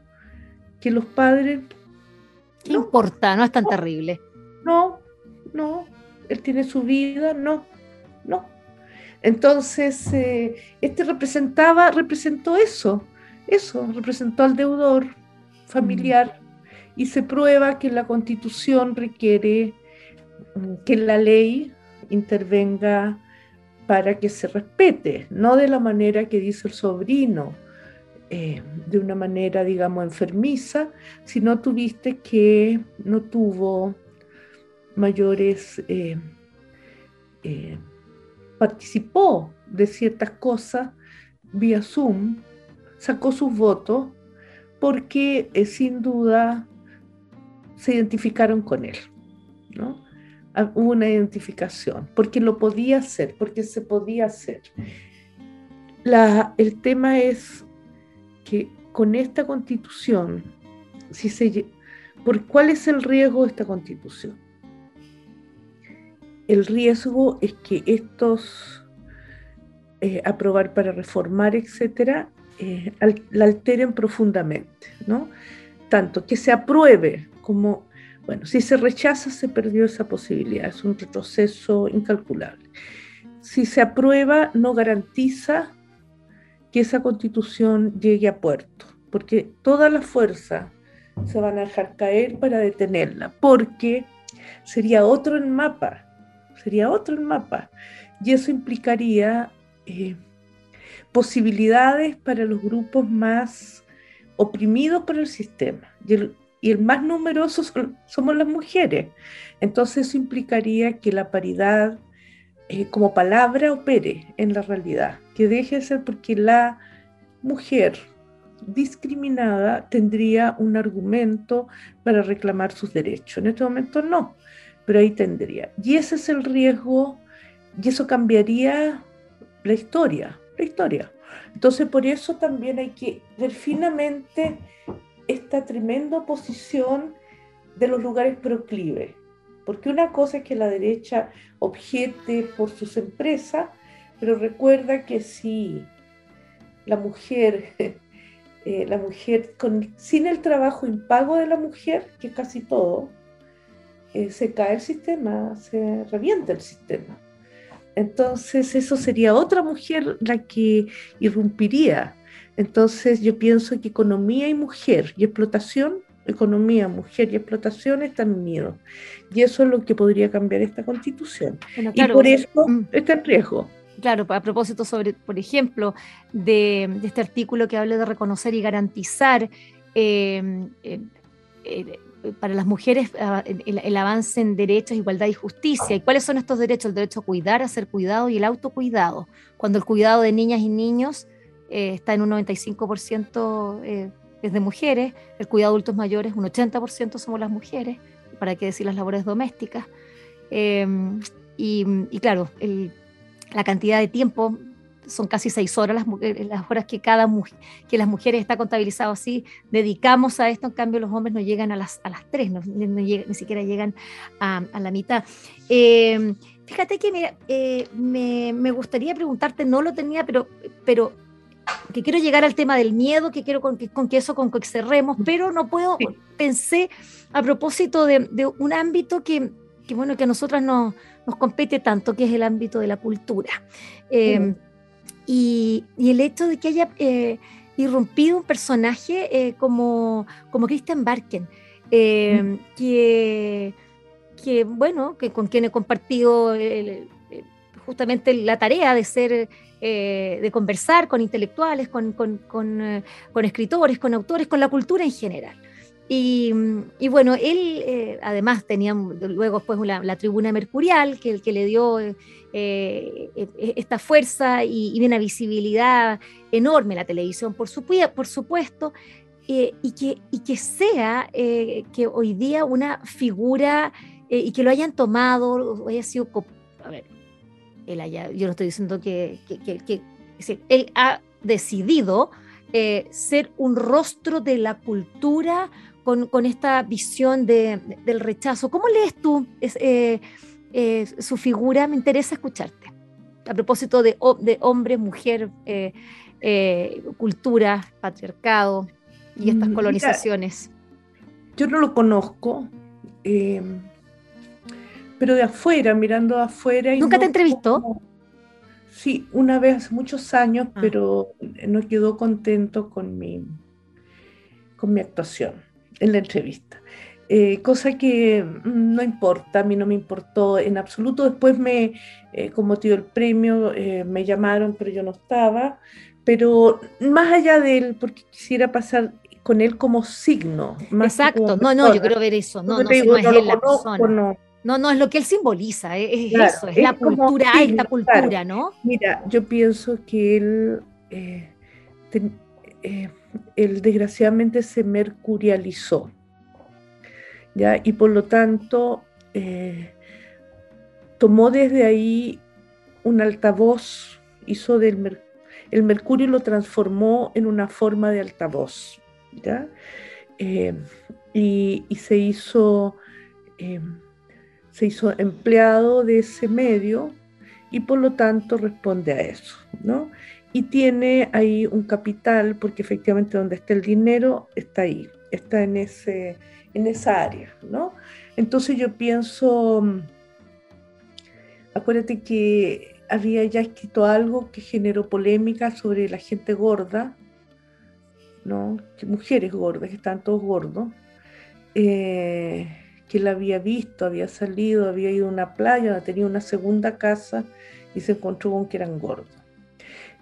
que los padres... ¿Qué importa? No es tan terrible. No, no, él tiene su vida, no, no. Entonces, eh, este representaba, representó eso, eso, representó al deudor familiar, y se prueba que la constitución requiere mm, que la ley intervenga para que se respete, no de la manera que dice el sobrino, eh, de una manera, digamos, enfermiza, sino tuviste que no tuvo mayores, eh, eh, participó de ciertas cosas vía Zoom, sacó sus votos, porque sin duda se identificaron con él, ¿no? Ah, hubo una identificación, porque lo podía hacer, porque se podía hacer. La, el tema es que con esta constitución, si se, ¿por cuál es el riesgo de esta constitución? El riesgo es que estos eh, aprobar para reformar, etcétera, eh, la alteren profundamente, ¿no? Tanto que se apruebe como, bueno, si se rechaza se perdió esa posibilidad, es un retroceso incalculable. Si se aprueba no garantiza que esa constitución llegue a puerto, porque toda la fuerza se van a dejar caer para detenerla, porque sería otro en mapa, sería otro en mapa, y eso implicaría eh, posibilidades para los grupos más oprimidos por el sistema, y el, más numeroso somos las mujeres. Entonces eso implicaría que la paridad eh, como palabra opere en la realidad, que deje de ser porque la mujer discriminada tendría un argumento para reclamar sus derechos. En este momento no, pero ahí tendría. Y ese es el riesgo, y eso cambiaría la historia, la historia. Entonces por eso también hay que ver finamente esta tremenda oposición de los lugares proclives. Porque una cosa es que la derecha objete por sus empresas, pero recuerda que si la mujer [LAUGHS] eh, la mujer, sin el trabajo impago de la mujer, que es casi todo, eh, se cae el sistema, se revienta el sistema. Entonces eso sería otra mujer la que irrumpiría. Entonces yo pienso que economía y mujer y explotación, economía, mujer y explotación están unidos. Y eso es lo que podría cambiar esta constitución. y por eso mm. está en riesgo claro, a propósito sobre, por ejemplo, de, este artículo que habla de reconocer y garantizar eh, eh, para las mujeres ah, el, avance en derechos, igualdad y justicia. ¿Y cuáles son estos derechos? El derecho a cuidar, a ser cuidado y el autocuidado. Cuando el cuidado de niñas y niños eh, está en un 95% es de mujeres, el cuidado de adultos mayores, un 80% somos las mujeres, para qué decir las labores domésticas. Em, y, claro, la cantidad de tiempo son casi seis horas las, las horas que cada que las mujeres está contabilizado así. Dedicamos a esto en cambio los hombres no llegan a las a las tres no, ni siquiera llegan a, la mitad. Eh, fíjate que eh, me, me, gustaría preguntarte no lo tenía pero pero que quiero llegar al tema del miedo que quiero con que, con que eso con que cerremos pero no puedo pensé a propósito de, de un ámbito que, que bueno que a nosotras nos nos compete tanto, que es el ámbito de la cultura. Em, y, el hecho de que haya eh, irrumpido un personaje eh, como, como Christian Barken, em, que, que, bueno, que con quien he compartido justamente la tarea de ser eh, de conversar con intelectuales, con, con, con, escritores, con autores, con la cultura en general. Y, bueno, él eh, además tenía luego después la, tribuna mercurial, que, que le dio eh, eh, esta fuerza y, una visibilidad enorme la televisión, por, supuesto, y, que, y que sea que hoy día una figura y que lo hayan tomado, haya sido... A ver, él haya, yo no estoy diciendo que, que, que él ha decidido ser un rostro de la cultura con, esta visión del rechazo. ¿Cómo lees tú eh, eh, su figura? Me interesa escucharte. A propósito de, hombre, mujer, eh, cultura, patriarcado y estas mm, colonizaciones. yo no lo conozco, pero de afuera, mirando afuera. ¿Nunca te entrevistó? Sí, una vez hace muchos años, ah. pero no quedó contento con mi, con mi actuación en la entrevista. Eh, cosa que no importa, a mí no me importó en absoluto. Después me, eh, como tío el premio, eh, me llamaron, pero yo no estaba. Pero más allá de él, porque quisiera pasar con él como signo. Exacto, no, no, yo quiero ver eso. No, no, no, es la persona. No. no, es lo que él simboliza, es, eso, es, la cultura, alta cultura, ¿no? Mira, yo pienso que él él desgraciadamente se mercurializó. ¿Ya? Y por lo tanto, eh, tomó desde ahí un altavoz, hizo del el mercurio lo transformó en una forma de altavoz. ¿ya? Eh, y, se hizo, eh, se hizo empleado de ese medio y por lo tanto responde a eso, ¿no? Y tiene ahí un capital, porque efectivamente donde está el dinero está ahí, está en, ese, en esa área, ¿no? Entonces yo pienso, acuérdate que había ya escrito algo que generó polémica sobre la gente gorda, ¿no? Que mujeres gordas, que están todos gordos, eh, que la había visto, había salido, había ido a una playa, tenía una segunda casa y se encontró con que eran gordos.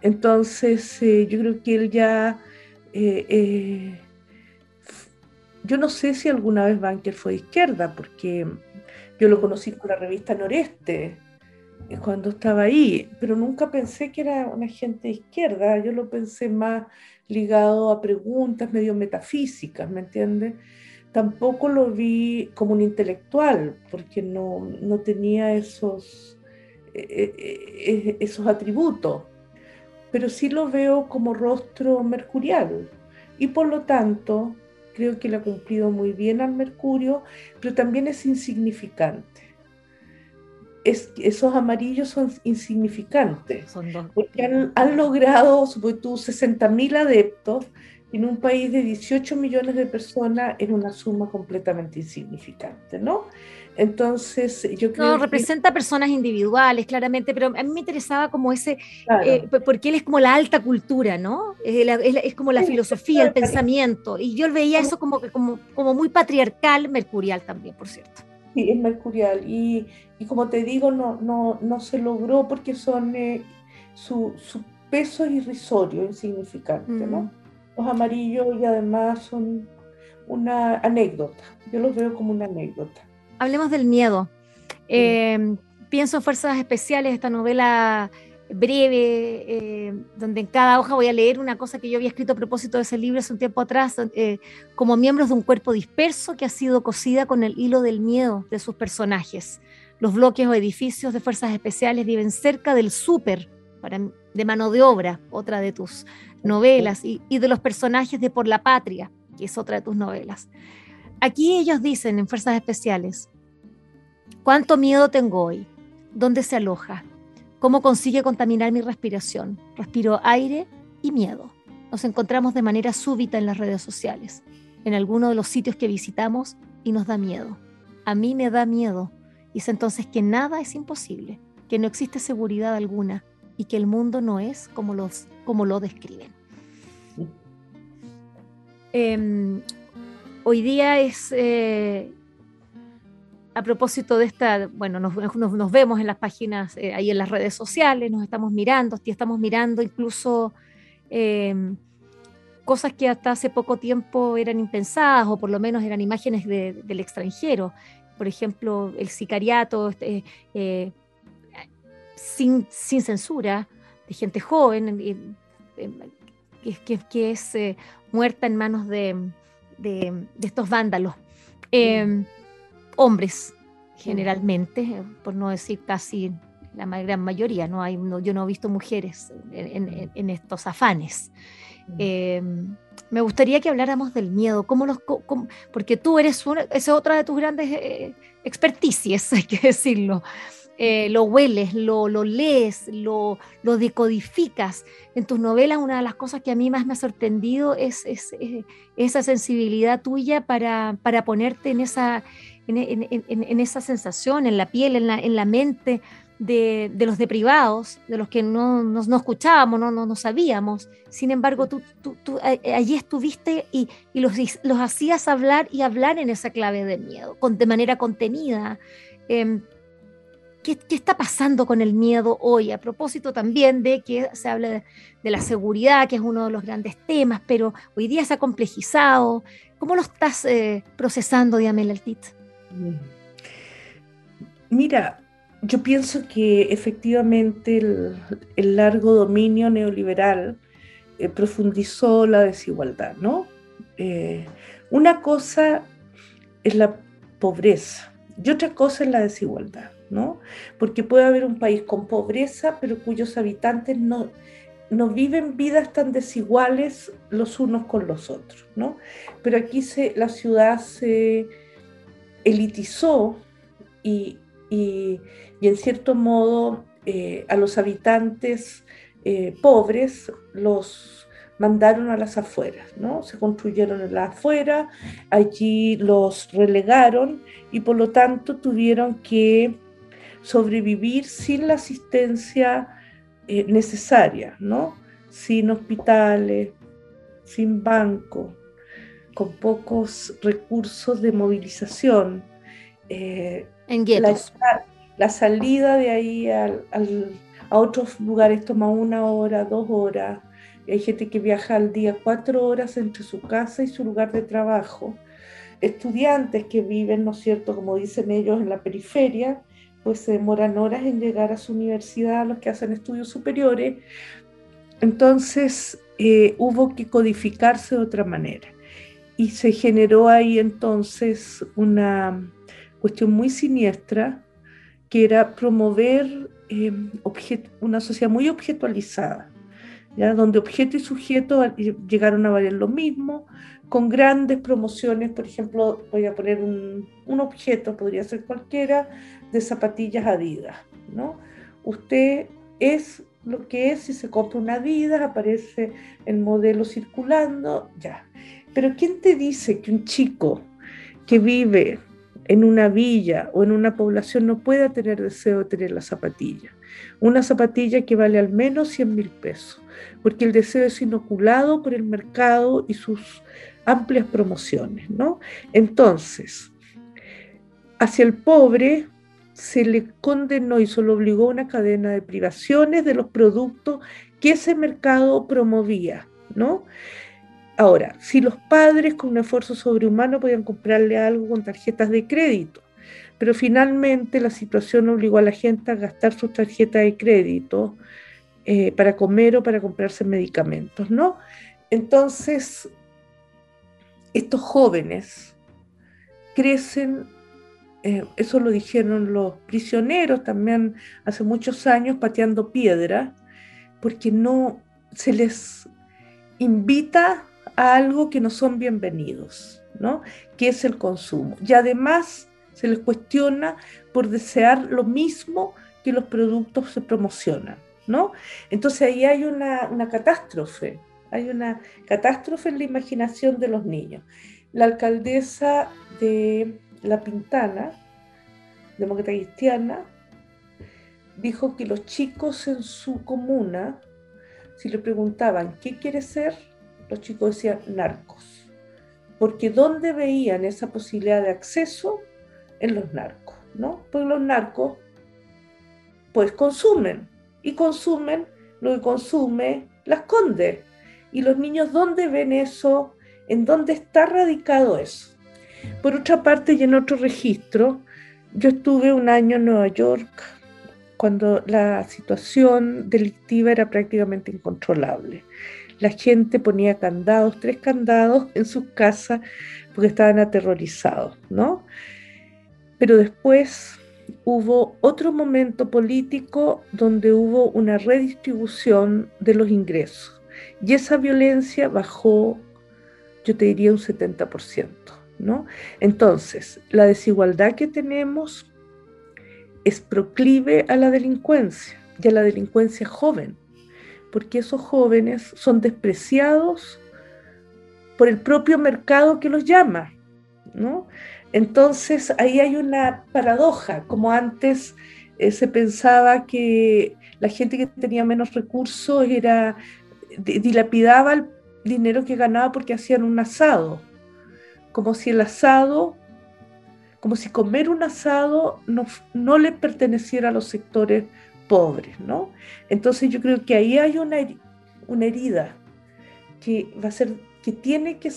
Entonces, eh, yo creo que él ya, eh, yo no sé si alguna vez Banker fue de izquierda, porque yo lo conocí con la revista Noreste, cuando estaba ahí, pero nunca pensé que era una gente de izquierda, yo lo pensé más ligado a preguntas medio metafísicas, ¿me entiendes? Tampoco lo vi como un intelectual, porque no, no tenía esos, eh, eh, eh, esos atributos, pero sí lo veo como rostro mercurial y por lo tanto creo que le ha cumplido muy bien al Mercurio, pero también es insignificante. Es, esos amarillos son insignificantes, porque han, han logrado, sobre todo, 60.000 adeptos en un país de 18 millones de personas en una suma completamente insignificante, ¿no? Entonces, yo creo No, representa personas individuales, claramente, pero a mí me interesaba como ese, eh, porque él es como la alta cultura, ¿no? Es, como la filosofía, el pensamiento, y yo veía eso como, como, como muy patriarcal, mercurial también, por cierto. Sí, es mercurial, y, y como te digo, no, no, no se logró porque son, eh, su, su, peso es irrisorio, insignificante, ¿no? Los amarillos y además son una anécdota, yo los veo como una anécdota hablemos del miedo. Eh, pienso en Fuerzas Especiales, esta novela breve, eh, donde en cada hoja voy a leer una cosa que yo había escrito a propósito de ese libro hace un tiempo atrás, eh, como miembros de un cuerpo disperso que ha sido cosida con el hilo del miedo de sus personajes. Los bloques o edificios de Fuerzas Especiales viven cerca del súper de mano de obra, otra de tus novelas, y, y de los personajes de Por la Patria, que es otra de tus novelas. Aquí ellos dicen en Fuerzas Especiales, ¿cuánto miedo tengo hoy? ¿Dónde se aloja? ¿Cómo consigue contaminar mi respiración? Respiro aire y miedo. Nos encontramos de manera súbita en las redes sociales, en alguno de los sitios que visitamos y nos da miedo. A mí me da miedo. Y es entonces que nada es imposible, que no existe seguridad alguna y que el mundo no es como, los, como lo describen. Eh, hoy día es, eh, a propósito de esta, bueno, nos, nos, vemos en las páginas, eh, ahí en las redes sociales, nos estamos mirando, estamos mirando incluso eh, cosas que hasta hace poco tiempo eran impensadas o por lo menos eran imágenes del extranjero. Por ejemplo, el sicariato este, sin, sin, censura de gente joven que, que es muerta en manos de de, estos vándalos. Em, hombres, generalmente, por no decir casi la gran mayoría, ¿no? Hay, yo no he visto mujeres en, estos afanes. Em, me gustaría que habláramos del miedo, cómo los, porque tú eres una, esa es otra de tus grandes eh, experticias, [LAUGHS] hay que decirlo. Eh, lo hueles, lo, lo lees, lo, lo, decodificas. En tus novelas una de las cosas que a mí más me ha sorprendido es, esa sensibilidad tuya para, para ponerte en esa, en, en, esa sensación, en la piel, en la, en la mente de, de, los deprivados, de los que no, no, no escuchábamos, no, no, no, sabíamos. Sin embargo, tú, tú, tú allí estuviste y, y los, los, hacías hablar y hablar en esa clave de miedo, con, de manera contenida. Eh, ¿Qué, está pasando con el miedo hoy? A propósito también de que se habla de, la seguridad, que es uno de los grandes temas, pero hoy día se ha complejizado. ¿Cómo lo estás eh, procesando, Diamela Altit? Mm. Mira, yo pienso que efectivamente el, largo dominio neoliberal eh, profundizó la desigualdad, ¿no? Eh, una cosa es la pobreza y otra cosa es la desigualdad. ¿No? Porque puede haber un país con pobreza, pero cuyos habitantes no, no viven vidas tan desiguales los unos con los otros, ¿no? Pero aquí se, la ciudad se elitizó y, y, en cierto modo eh, a los habitantes eh, pobres los mandaron a las afueras, ¿no? Se construyeron en las afueras, allí los relegaron y por lo tanto tuvieron que sobrevivir sin la asistencia eh, necesaria, ¿no? Sin hospitales, sin banco, con pocos recursos de movilización. Eh, en guetos. La, salida de ahí a otros lugares toma una hora, dos horas. Hay gente que viaja al día cuatro horas entre su casa y su lugar de trabajo. Estudiantes que viven, ¿no es cierto?, como dicen ellos, en la periferia, pues se demoran horas en llegar a su universidad, los que hacen estudios superiores. Entonces eh, hubo que codificarse de otra manera. Y se generó ahí entonces una cuestión muy siniestra, que era promover eh, una sociedad muy objetualizada, ¿ya? donde objeto y sujeto llegaron a valer lo mismo, con grandes promociones, por ejemplo, voy a poner un, un objeto, podría ser cualquiera, de zapatillas Adidas, ¿no? Usted es lo que es si se compra una Adidas, aparece el modelo circulando, ya. Pero ¿quién te dice que un chico que vive en una villa o en una población no pueda tener deseo de tener la zapatilla? Una zapatilla que vale al menos 100 mil pesos, porque el deseo es inoculado por el mercado y sus amplias promociones, ¿no? Entonces, hacia el pobre se le condenó y se le obligó a una cadena de privaciones de los productos que ese mercado promovía, ¿no? Ahora, si los padres con un esfuerzo sobrehumano podían comprarle algo con tarjetas de crédito, pero finalmente la situación obligó a la gente a gastar sus tarjetas de crédito eh, para comer o para comprarse medicamentos, ¿no? Entonces, estos jóvenes crecen eh, eso lo dijeron los prisioneros también hace muchos años pateando piedra, porque no se les invita a algo que no son bienvenidos, ¿no? que es el consumo. Y además se les cuestiona por desear lo mismo que los productos se promocionan. ¿no? Entonces ahí hay una, una catástrofe, hay una catástrofe en la imaginación de los niños. La alcaldesa de la Pintana, demócrata cristiana, dijo que los chicos en su comuna, si le preguntaban qué quiere ser, los chicos decían narcos, porque ¿dónde veían esa posibilidad de acceso? En los narcos, ¿no? Pues los narcos, pues consumen, y consumen lo que consume las conde. Y los niños, ¿dónde ven eso? ¿En dónde está radicado eso? Por otra parte, y en otro registro, yo estuve un año en Nueva York cuando la situación delictiva era prácticamente incontrolable. La gente ponía candados, tres candados en sus casas porque estaban aterrorizados, ¿no? Pero después hubo otro momento político donde hubo una redistribución de los ingresos y esa violencia bajó, yo te diría, un 70%. Entonces, la desigualdad que tenemos es proclive a la delincuencia y a la delincuencia joven, porque esos jóvenes son despreciados por el propio mercado que los llama. Entonces ahí hay una paradoja, como antes eh, se pensaba que la gente que tenía menos recursos era dilapidaba el dinero que ganaba porque hacían un asado como si el asado, como si comer un asado no, no le perteneciera a los sectores pobres, ¿no? Entonces yo creo que ahí hay una, una herida que va a ser, que tiene que,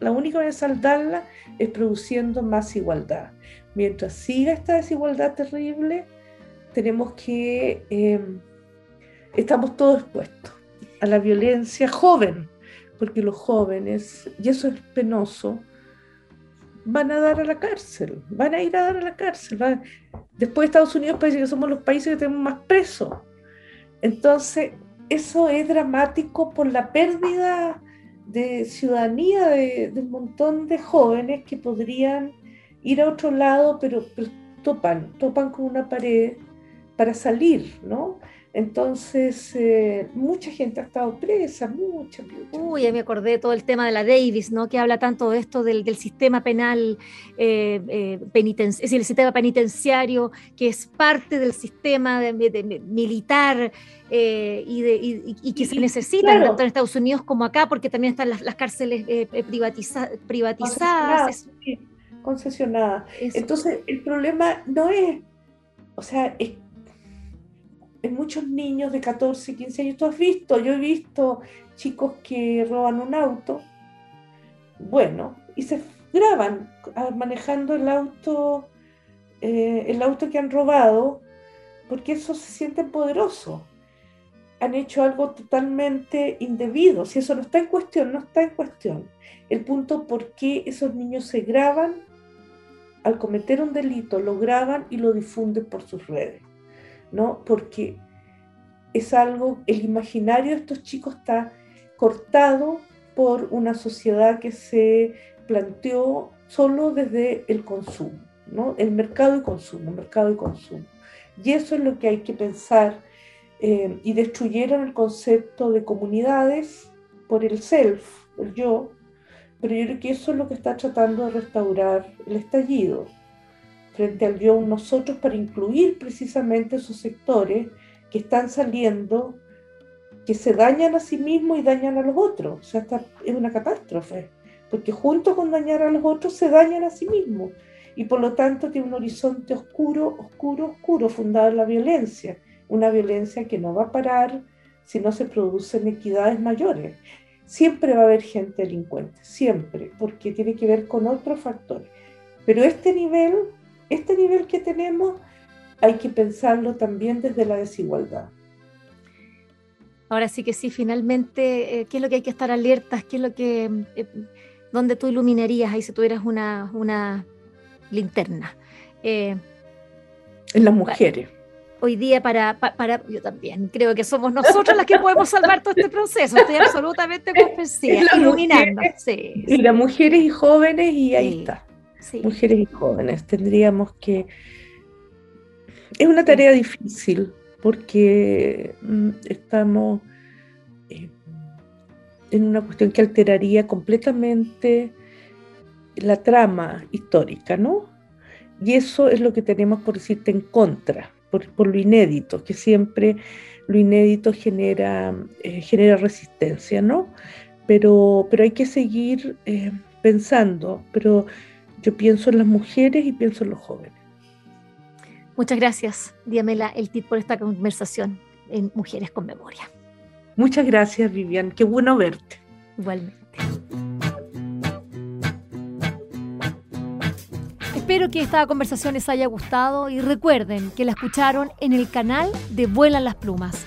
la única manera de saldarla es produciendo más igualdad. Mientras siga esta desigualdad terrible, tenemos que, em, estamos todos expuestos a la violencia joven, porque los jóvenes, y eso es penoso, van a dar a la cárcel, van a ir a dar a la cárcel. Después de Estados Unidos parece que somos los países que tenemos más presos. Entonces, eso es dramático por la pérdida de ciudadanía de, un montón de jóvenes que podrían ir a otro lado, pero, topan, topan con una pared para salir, ¿no? Entonces, eh, mucha gente ha estado presa, mucha, mucha. Uy, ya me acordé de todo el tema de la Davis, ¿no? Que habla tanto de esto del, sistema penal, eh, eh es decir, el sistema penitenciario, que es parte del sistema militar eh, y, de, que se necesita tanto en Estados Unidos como acá, porque también están las, cárceles privatizadas. Concesionadas. Entonces, el problema no es, o sea, es en muchos niños de 14, 15 años, tú has visto, yo he visto chicos que roban un auto, bueno, y se graban manejando el auto, eh, el auto que han robado, porque eso se siente poderoso. Han hecho algo totalmente indebido. Si eso no está en cuestión, no está en cuestión. El punto por qué esos niños se graban al cometer un delito, lo graban y lo difunden por sus redes. ¿No? Porque es algo, el imaginario de estos chicos está cortado por una sociedad que se planteó solo desde el consumo, ¿no? El mercado y consumo, mercado y consumo. Y eso es lo que hay que pensar. Eh, y destruyeron el concepto de comunidades por el self, el yo, pero yo creo que eso es lo que está tratando de restaurar el estallido frente al yo nosotros para incluir precisamente esos sectores que están saliendo, que se dañan a sí mismos y dañan a los otros. O sea, es una catástrofe, porque junto con dañar a los otros se dañan a sí mismos. Y por lo tanto tiene un horizonte oscuro, oscuro, oscuro, fundado en la violencia. Una violencia que no va a parar si no se producen equidades mayores. Siempre va a haber gente delincuente, siempre, porque tiene que ver con otros factores. Pero este nivel este nivel que tenemos hay que pensarlo también desde la desigualdad. Ahora sí que sí, finalmente, eh, ¿qué es lo que hay que estar alertas? ¿Qué es lo que, eh, dónde tú iluminarías ahí si tuvieras una, una linterna? Eh, en las mujeres. Hoy día para, para, yo también creo que somos nosotros las que podemos salvar todo este proceso, estoy absolutamente convencida, [LAUGHS] iluminando. Sí, y las mujeres y jóvenes y ahí está mujeres y jóvenes. Tendríamos que... Es una tarea difícil porque mm, estamos eh, en una cuestión que alteraría completamente la trama histórica, ¿no? Y eso es lo que tenemos por decirte en contra, por, lo inédito, que siempre lo inédito genera, eh, genera resistencia, ¿no? Pero, pero hay que seguir eh, pensando, pero yo pienso en las mujeres y pienso en los jóvenes. Muchas gracias, Diamela El tip por esta conversación en Mujeres con Memoria. Muchas gracias, Vivian. Qué bueno verte. Igualmente. Espero que esta conversación les haya gustado y recuerden que la escucharon en el canal de Vuelan las Plumas